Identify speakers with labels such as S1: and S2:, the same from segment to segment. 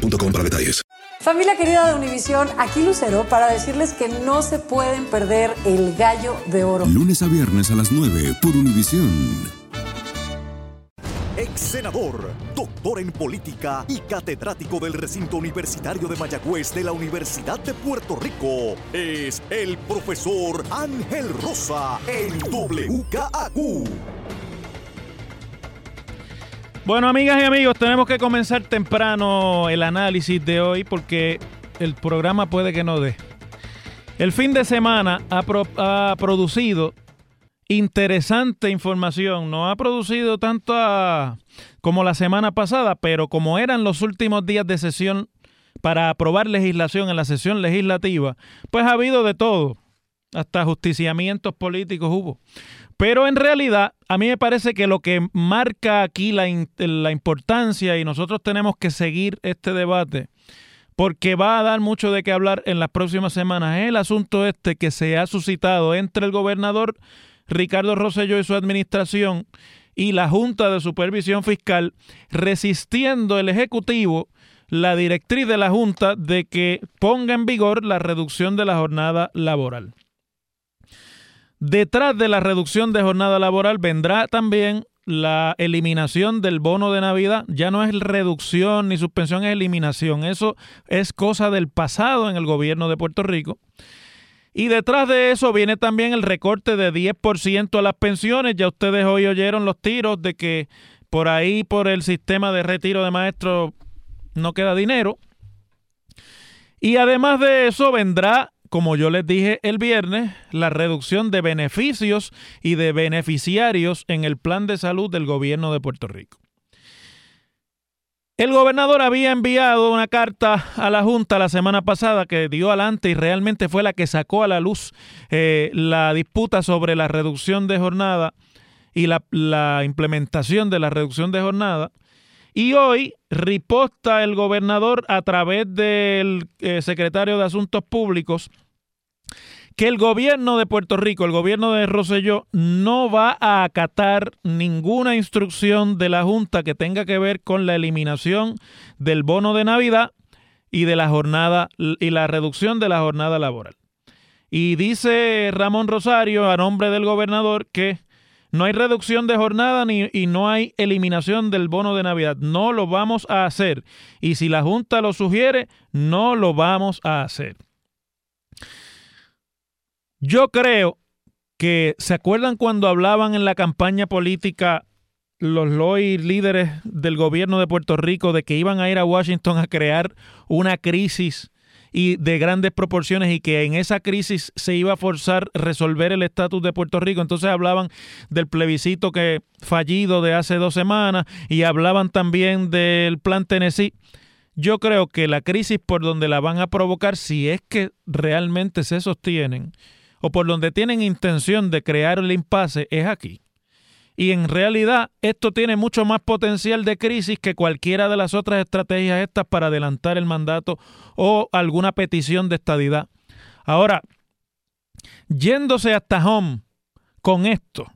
S1: boostmobile.com para detalles.
S2: Familia querida de Univisión, aquí Lucero para decirles que no se pueden perder el gallo de oro.
S3: Lunes a viernes a las 9 por Univisión.
S4: Ex senador, doctor en política y catedrático del recinto universitario de Mayagüez de la Universidad de Puerto Rico, es el profesor Ángel Rosa en WKAQ.
S5: Bueno, amigas y amigos, tenemos que comenzar temprano el análisis de hoy porque el programa puede que no dé. El fin de semana ha, ha producido interesante información. No ha producido tanto a- como la semana pasada, pero como eran los últimos días de sesión para aprobar legislación en la sesión legislativa, pues ha habido de todo. Hasta justiciamientos políticos hubo. Pero en realidad, a mí me parece que lo que marca aquí la, la importancia y nosotros tenemos que seguir este debate, porque va a dar mucho de qué hablar en las próximas semanas, es el asunto este que se ha suscitado entre el gobernador Ricardo Rosselló y su administración y la Junta de Supervisión Fiscal, resistiendo el Ejecutivo la directriz de la Junta de que ponga en vigor la reducción de la jornada laboral. Detrás de la reducción de jornada laboral vendrá también la eliminación del bono de Navidad. Ya no es reducción ni suspensión, es eliminación. Eso es cosa del pasado en el gobierno de Puerto Rico. Y detrás de eso viene también el recorte de 10% a las pensiones. Ya ustedes hoy oyeron los tiros de que por ahí, por el sistema de retiro de maestros, no queda dinero. Y además de eso vendrá, como yo les dije el viernes, la reducción de beneficios y de beneficiarios en el plan de salud del gobierno de Puerto Rico. El gobernador había enviado una carta a la Junta la semana pasada que dio adelante y realmente fue la que sacó a la luz eh, la disputa sobre la reducción de jornada y la, la implementación de la reducción de jornada. Y hoy riposta el gobernador a través del eh, secretario de Asuntos Públicos que el gobierno de Puerto Rico, el gobierno de Rosselló, no va a acatar ninguna instrucción de la Junta que tenga que ver con la eliminación del bono de Navidad y de la jornada y la reducción de la jornada laboral. Y dice Ramón Rosario a nombre del gobernador que no hay reducción de jornada ni, y no hay eliminación del bono de Navidad. No lo vamos a hacer. Y si la Junta lo sugiere, no lo vamos a hacer. Yo creo que, ¿se acuerdan cuando hablaban en la campaña política los Loy líderes del gobierno de Puerto Rico de que iban a ir a Washington a crear una crisis y de grandes proporciones y que en esa crisis se iba a forzar resolver el estatus de Puerto Rico. Entonces hablaban del plebiscito que fallido de hace dos semanas y hablaban también del plan Tennessee. Yo creo que la crisis por donde la van a provocar, si es que realmente se sostienen, o por donde tienen intención de crear el impasse, es aquí. Y en realidad esto tiene mucho más potencial de crisis que cualquiera de las otras estrategias estas para adelantar el mandato o alguna petición de estadidad. Ahora, yéndose hasta home con esto,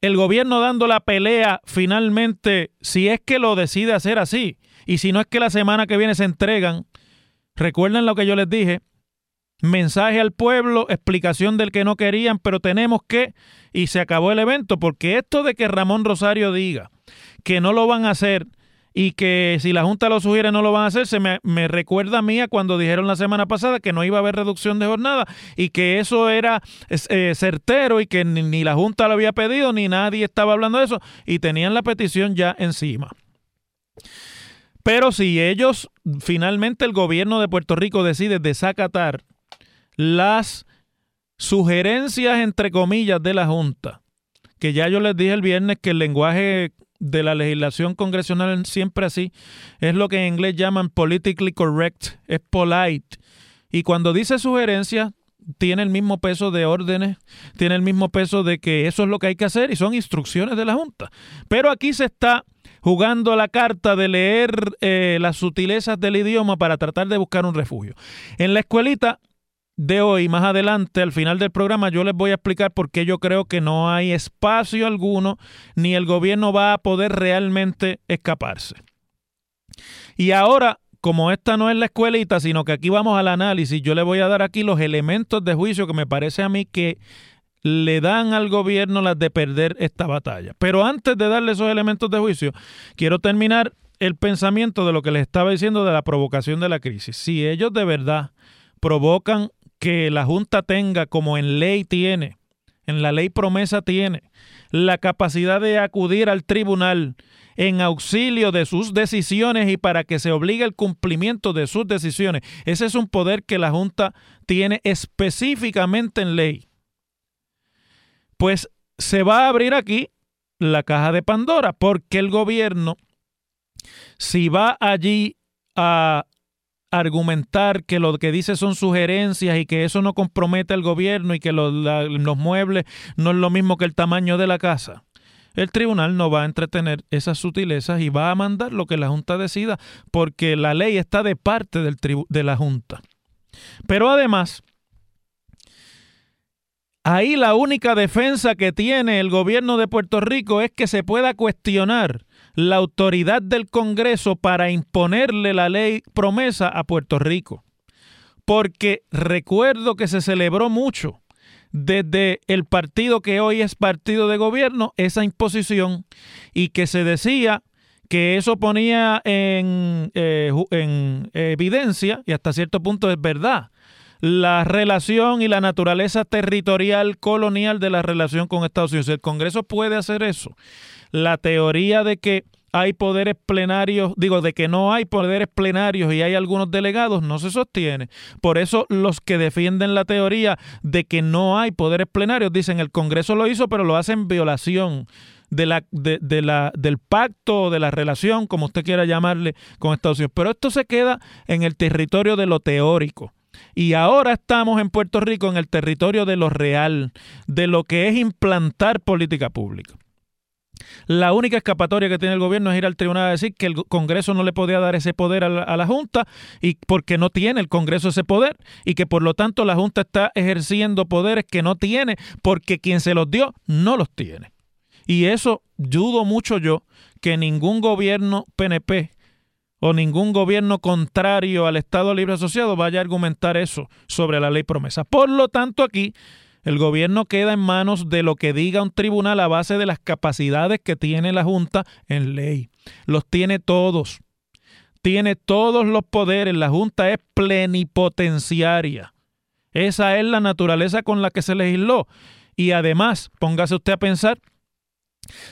S5: el gobierno dando la pelea finalmente, si es que lo decide hacer así, y si no es que la semana que viene se entregan, recuerden lo que yo les dije, mensaje al pueblo, explicación del que no querían, pero tenemos que, y se acabó el evento, porque esto de que Ramón Rosario diga que no lo van a hacer y que si la Junta lo sugiere no lo van a hacer, se me, recuerda a mí cuando dijeron la semana pasada que no iba a haber reducción de jornada y que eso era eh, certero y que ni la Junta lo había pedido ni nadie estaba hablando de eso y tenían la petición ya encima. Pero si ellos, finalmente el gobierno de Puerto Rico decide desacatar las sugerencias, entre comillas, de la Junta, que ya yo les dije el viernes que el lenguaje de la legislación congresional siempre así. Es lo que en inglés llaman politically correct, es polite. Y cuando dice sugerencia, tiene el mismo peso de órdenes, tiene el mismo peso de que eso es lo que hay que hacer y son instrucciones de la Junta. Pero aquí se está jugando la carta de leer eh, las sutilezas del idioma para tratar de buscar un refugio. En la escuelita de hoy, más adelante, al final del programa, yo les voy a explicar por qué yo creo que no hay espacio alguno, ni el gobierno va a poder realmente escaparse. Y ahora como esta no es la escuelita, sino que aquí vamos al análisis, yo le voy a dar aquí los elementos de juicio que me parece a mí que le dan al gobierno las de perder esta batalla. Pero antes de darle esos elementos de juicio, quiero terminar el pensamiento de lo que les estaba diciendo de la provocación de la crisis. Si ellos de verdad provocan que la Junta tenga, como en ley tiene, en la ley promesa tiene, la capacidad de acudir al tribunal en auxilio de sus decisiones y para que se obligue el cumplimiento de sus decisiones. Ese es un poder que la Junta tiene específicamente en ley. Pues se va a abrir aquí la caja de Pandora, porque el gobierno, si va allí a argumentar que lo que dice son sugerencias y que eso no compromete al gobierno y que los, muebles no es lo mismo que el tamaño de la casa, el tribunal no va a entretener esas sutilezas y va a mandar lo que la Junta decida porque la ley está de parte del de la Junta. Pero además, ahí la única defensa que tiene el gobierno de Puerto Rico es que se pueda cuestionar la autoridad del Congreso para imponerle la ley promesa a Puerto Rico. Porque recuerdo que se celebró mucho desde el partido que hoy es partido de gobierno esa imposición y que se decía que eso ponía en, eh, en evidencia, y hasta cierto punto es verdad, la relación y la naturaleza territorial colonial de la relación con Estados Unidos. El Congreso puede hacer eso. La teoría de que hay poderes plenarios, digo, de que no hay poderes plenarios y hay algunos delegados, no se sostiene. Por eso los que defienden la teoría de que no hay poderes plenarios dicen el Congreso lo hizo, pero lo hace en violación de la, de, la, del pacto o de la relación, como usted quiera llamarle, con Estados Unidos. Pero esto se queda en el territorio de lo teórico. Y ahora estamos en Puerto Rico en el territorio de lo real, de lo que es implantar política pública. La única escapatoria que tiene el gobierno es ir al tribunal a decir que el Congreso no le podía dar ese poder a la, Junta y porque no tiene el Congreso ese poder y que por lo tanto la Junta está ejerciendo poderes que no tiene porque quien se los dio no los tiene. Y eso dudo mucho yo que ningún gobierno PNP o ningún gobierno contrario al Estado Libre Asociado vaya a argumentar eso sobre la ley promesa. Por lo tanto, aquí el gobierno queda en manos de lo que diga un tribunal a base de las capacidades que tiene la Junta en ley. Los tiene todos. Tiene todos los poderes. La Junta es plenipotenciaria. Esa es la naturaleza con la que se legisló. Y además, póngase usted a pensar,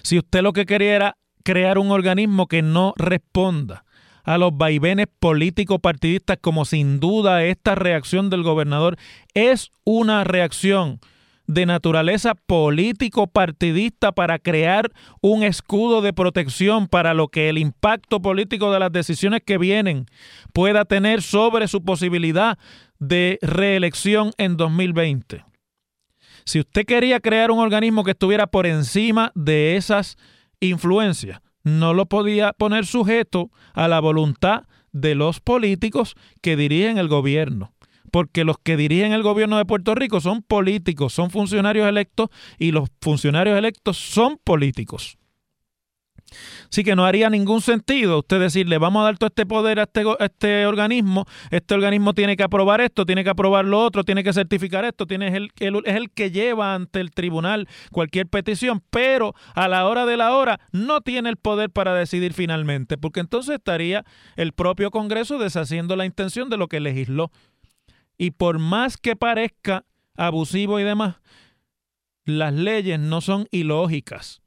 S5: si usted lo que quería era crear un organismo que no responda a los vaivenes políticos partidistas como sin duda esta reacción del gobernador es una reacción de naturaleza político partidista para crear un escudo de protección para lo que el impacto político de las decisiones que vienen pueda tener sobre su posibilidad de reelección en 2020. Si usted quería crear un organismo que estuviera por encima de esas influencias, no lo podía poner sujeto a la voluntad de los políticos que dirigen el gobierno. Porque los que dirigen el gobierno de Puerto Rico son políticos, son funcionarios electos y los funcionarios electos son políticos. Así que no haría ningún sentido usted decirle, vamos a dar todo este poder a este, este organismo, este organismo tiene que aprobar esto, tiene que aprobar lo otro, tiene que certificar esto, tiene, el, es el que lleva ante el tribunal cualquier petición, pero a la hora de la hora no tiene el poder para decidir finalmente, porque entonces estaría el propio Congreso deshaciendo la intención de lo que legisló. Y por más que parezca abusivo y demás, las leyes no son ilógicas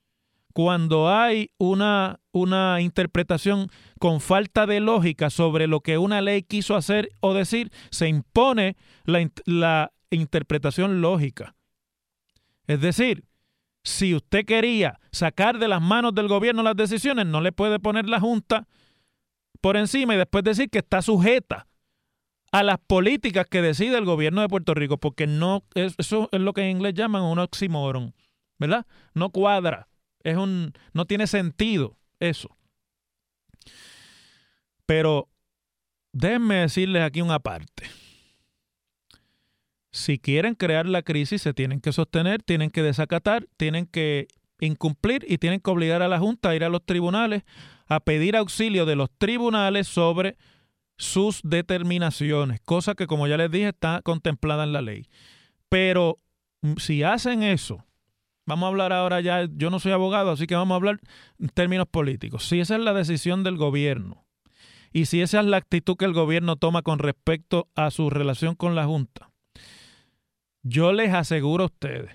S5: cuando hay una, una interpretación con falta de lógica sobre lo que una ley quiso hacer o decir, se impone la, la interpretación lógica. Es decir, Si usted quería sacar de las manos del gobierno las decisiones, no le puede poner la Junta por encima y después decir que está sujeta a las políticas que decide el gobierno de Puerto Rico, porque no eso es lo que en inglés llaman un oxímoron, ¿verdad? No cuadra, es un no tiene sentido eso. Pero déjenme decirles aquí una parte. Si quieren crear la crisis, se tienen que sostener, tienen que desacatar, tienen que incumplir y tienen que obligar a la Junta a ir a los tribunales a pedir auxilio de los tribunales sobre sus determinaciones, cosa que como ya les dije está contemplada en la ley. Pero mm, si hacen eso, vamos a hablar ahora ya, yo no soy abogado, así que vamos a hablar en términos políticos. Si esa es la decisión del gobierno y si esa es la actitud que el gobierno toma con respecto a su relación con la Junta, yo les aseguro a ustedes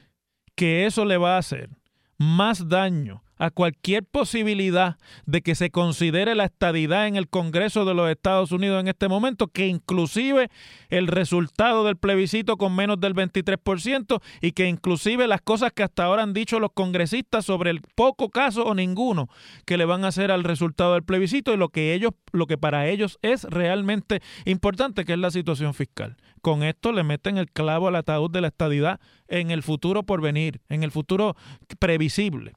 S5: que eso le va a hacer más daño a cualquier posibilidad de que se considere la estadidad en el Congreso de los Estados Unidos en este momento, que inclusive el resultado del plebiscito con menos del 23% y que inclusive las cosas que hasta ahora han dicho los congresistas sobre el poco caso o ninguno que le van a hacer al resultado del plebiscito y lo que ellos lo que para ellos es realmente importante que es la situación fiscal. Con esto le meten el clavo al ataúd de la estadidad en el futuro por venir, en el futuro previsible.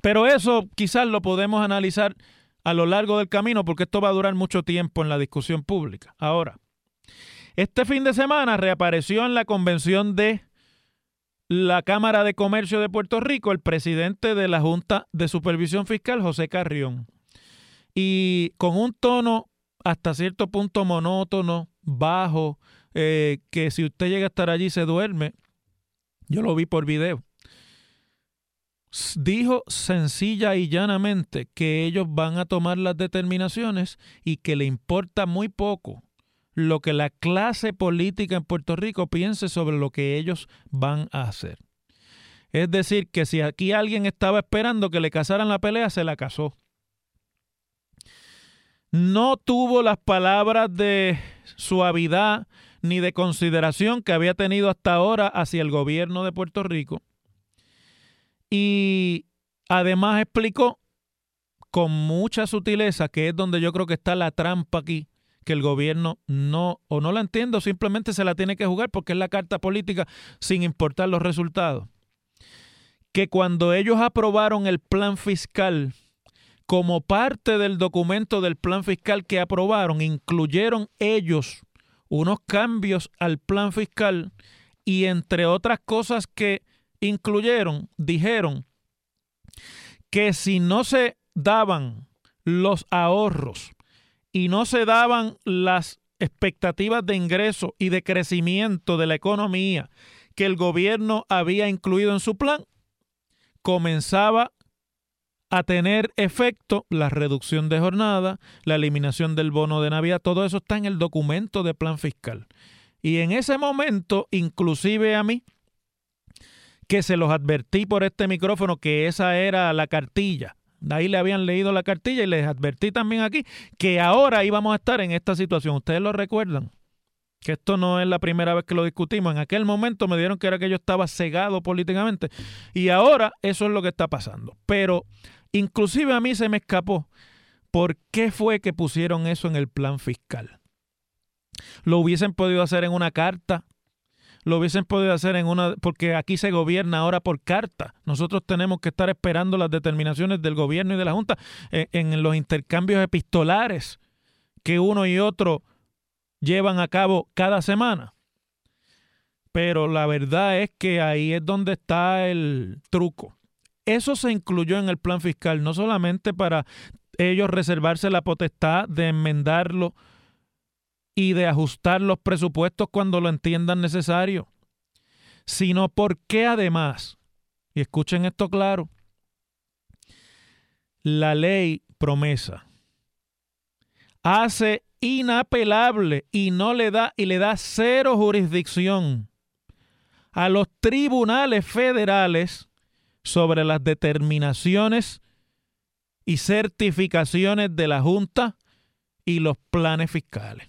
S5: Pero eso quizás lo podemos analizar a lo largo del camino porque esto va a durar mucho tiempo en la discusión pública. Ahora, este fin de semana reapareció en la convención de la Cámara de Comercio de Puerto Rico el presidente de la Junta de Supervisión Fiscal, José Carrión. Y con un tono hasta cierto punto monótono, bajo, eh, que si usted llega a estar allí se duerme. Yo lo vi por video dijo sencilla y llanamente que ellos van a tomar las determinaciones y que le importa muy poco lo que la clase política en Puerto Rico piense sobre lo que ellos van a hacer. Es decir, que si aquí alguien estaba esperando que le casaran la pelea, se la casó. No tuvo las palabras de suavidad ni de consideración que había tenido hasta ahora hacia el gobierno de Puerto Rico y además explicó con mucha sutileza, que es donde yo creo que está la trampa aquí, que el gobierno no, o no la entiendo, simplemente se la tiene que jugar porque es la carta política sin importar los resultados. Que cuando ellos aprobaron el plan fiscal, como parte del documento del plan fiscal que aprobaron, incluyeron ellos unos cambios al plan fiscal y entre otras cosas que incluyeron, dijeron que si no se daban los ahorros y no se daban las expectativas de ingreso y de crecimiento de la economía que el gobierno había incluido en su plan, comenzaba a tener efecto la reducción de jornada, la eliminación del bono de Navidad, todo eso está en el documento de plan fiscal. Y en ese momento, inclusive a mí, que se los advertí por este micrófono que esa era la cartilla. De ahí le habían leído la cartilla y les advertí también aquí que ahora íbamos a estar en esta situación. ¿Ustedes lo recuerdan? Que esto no es la primera vez que lo discutimos. En aquel momento me dieron que era que yo estaba cegado políticamente. Y ahora eso es lo que está pasando. Pero inclusive a mí se me escapó. ¿Por qué fue que pusieron eso en el plan fiscal? Lo hubiesen podido hacer en una carta lo hubiesen podido hacer en una, porque aquí se gobierna ahora por carta. Nosotros tenemos que estar esperando las determinaciones del gobierno y de la Junta en, en los intercambios epistolares que uno y otro llevan a cabo cada semana. Pero la verdad es que ahí es donde está el truco. Eso se incluyó en el plan fiscal, no solamente para ellos reservarse la potestad de enmendarlo y de ajustar los presupuestos cuando lo entiendan necesario, sino porque además, y escuchen esto claro, la ley promesa hace inapelable y no le da y le da cero jurisdicción a los tribunales federales sobre las determinaciones y certificaciones de la Junta y los planes fiscales.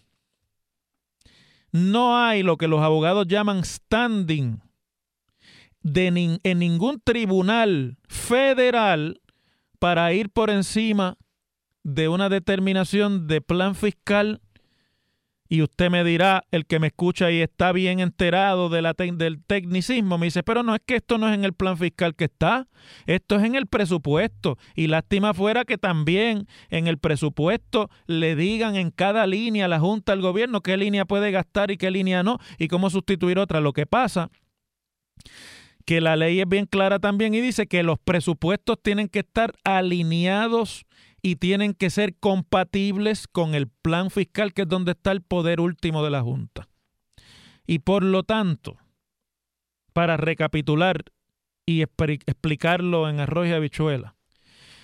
S5: No hay lo que los abogados llaman standing de en ningún tribunal federal para ir por encima de una determinación de plan fiscal y usted me dirá, el que me escucha y está bien enterado del tecnicismo, me dice, pero no es que esto no es en el plan fiscal que está, esto es en el presupuesto. Y lástima fuera que también en el presupuesto le digan en cada línea a la Junta del Gobierno qué línea puede gastar y qué línea no, y cómo sustituir otra. Lo que pasa que la ley es bien clara también y dice que los presupuestos tienen que estar alineados y tienen que ser compatibles con el plan fiscal, que es donde está el poder último de la Junta. Y por lo tanto, para recapitular y explicarlo en arroz y habichuela,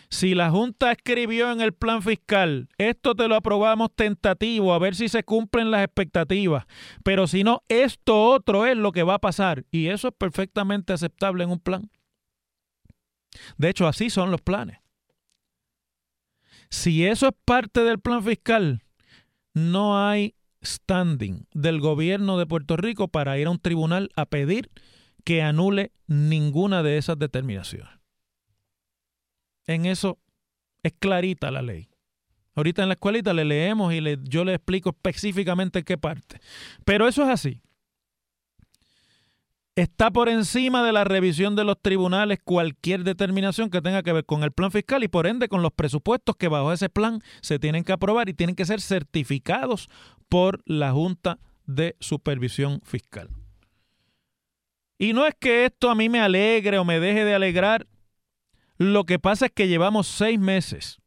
S5: si la Junta escribió en el plan fiscal, esto te lo aprobamos tentativo, a ver si se cumplen las expectativas, pero si no, esto otro es lo que va a pasar. Y eso es perfectamente aceptable en un plan. De hecho, así son los planes. Si eso es parte del plan fiscal, no hay standing del gobierno de Puerto Rico para ir a un tribunal a pedir que anule ninguna de esas determinaciones. En eso es clarita la ley. Ahorita en la escuelita le leemos y yo le explico específicamente qué parte. Pero eso es así está por encima de la revisión de los tribunales cualquier determinación que tenga que ver con el plan fiscal y por ende con los presupuestos que bajo ese plan se tienen que aprobar y tienen que ser certificados por la Junta de Supervisión Fiscal. Y no es que esto a mí me alegre o me deje de alegrar, lo que pasa es que llevamos seis meses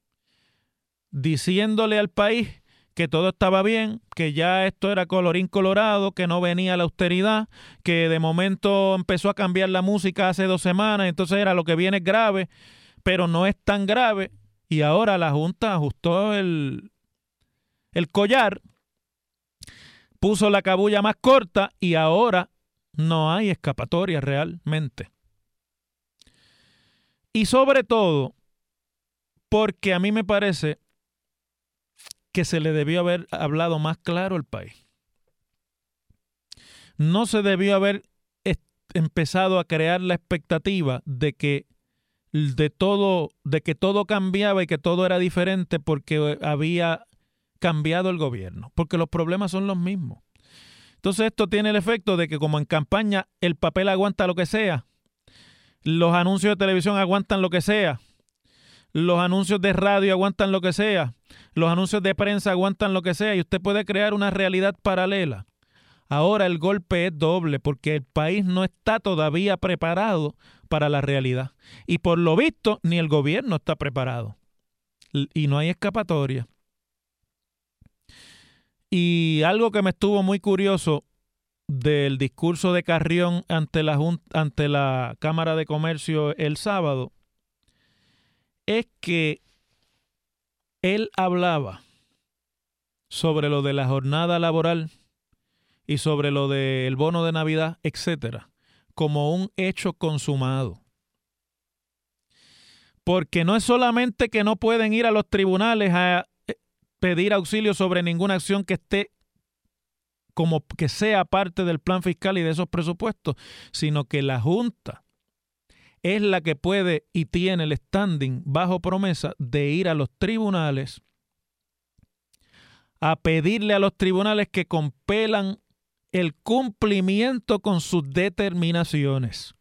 S5: diciéndole al país que todo estaba bien, que ya esto era colorín colorado, que no venía la austeridad, que de momento empezó a cambiar la música hace dos semanas, entonces era lo que viene grave, pero no es tan grave. Y ahora la Junta ajustó el, el collar, puso la cabulla más corta y ahora no hay escapatoria realmente. Y sobre todo, porque a mí me parece que se le debió haber hablado más claro al país. No se debió haber empezado a crear la expectativa de que de todo de que todo cambiaba y que todo era diferente porque había cambiado el gobierno, porque los problemas son los mismos. Entonces esto tiene el efecto de que como en campaña el papel aguanta lo que sea, los anuncios de televisión aguantan lo que sea, los anuncios de radio aguantan lo que sea, los anuncios de prensa aguantan lo que sea y usted puede crear una realidad paralela. Ahora el golpe es doble porque el país no está todavía preparado para la realidad. Y por lo visto, ni el gobierno está preparado. Y no hay escapatoria. Y algo que me estuvo muy curioso del discurso de Carrión ante la, ante la Cámara de Comercio el sábado es que él hablaba sobre lo de la jornada laboral y sobre lo del bono de Navidad, etcétera, como un hecho consumado. Porque no es solamente que no pueden ir a los tribunales a eh, pedir auxilio sobre ninguna acción que esté como que sea parte del plan fiscal y de esos presupuestos, sino que la Junta es la que puede y tiene el standing bajo promesa de ir a los tribunales a pedirle a los tribunales que compelan el cumplimiento con sus determinaciones.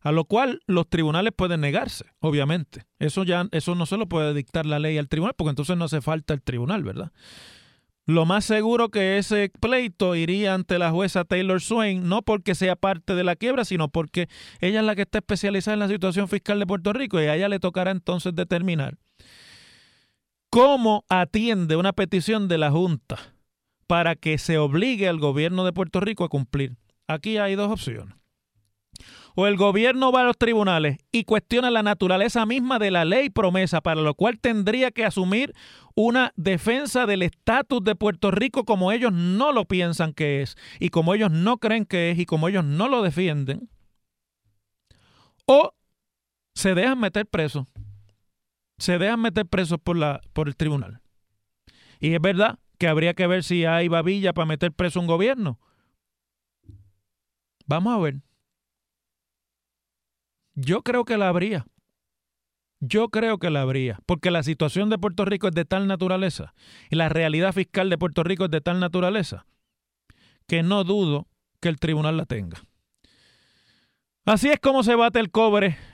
S5: A lo cual los tribunales pueden negarse, obviamente. Eso ya eso no se lo puede dictar la ley al tribunal, porque entonces no hace falta el tribunal, ¿verdad? Lo más seguro que ese pleito iría ante la jueza Taylor Swain, no porque sea parte de la quiebra, sino porque ella es la que está especializada en la situación fiscal de Puerto Rico y a ella le tocará entonces determinar cómo atiende una petición de la Junta para que se obligue al gobierno de Puerto Rico a cumplir. Aquí hay dos opciones o el gobierno va a los tribunales y cuestiona la naturaleza misma de la ley promesa, para lo cual tendría que asumir una defensa del estatus de Puerto Rico como ellos no lo piensan que es y como ellos no creen que es y como ellos no lo defienden, o se dejan meter presos, se dejan meter presos por, la, por el tribunal. Y es verdad que habría que ver si hay babilla para meter preso un gobierno. Vamos a ver. Yo creo que la habría. Yo creo que la habría, porque la situación de Puerto Rico es de tal naturaleza y la realidad fiscal de Puerto Rico es de tal naturaleza que no dudo que el tribunal la tenga. Así es como se bate el cobre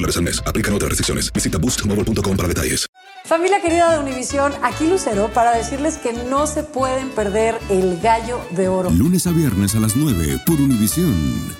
S1: dólares al mes. Aplican otras restricciones. Visita boostmobile.com para detalles.
S2: Familia querida de Univisión, aquí Lucero para decirles que no se pueden perder el gallo de oro.
S3: Lunes a viernes a las 9 por Univisión.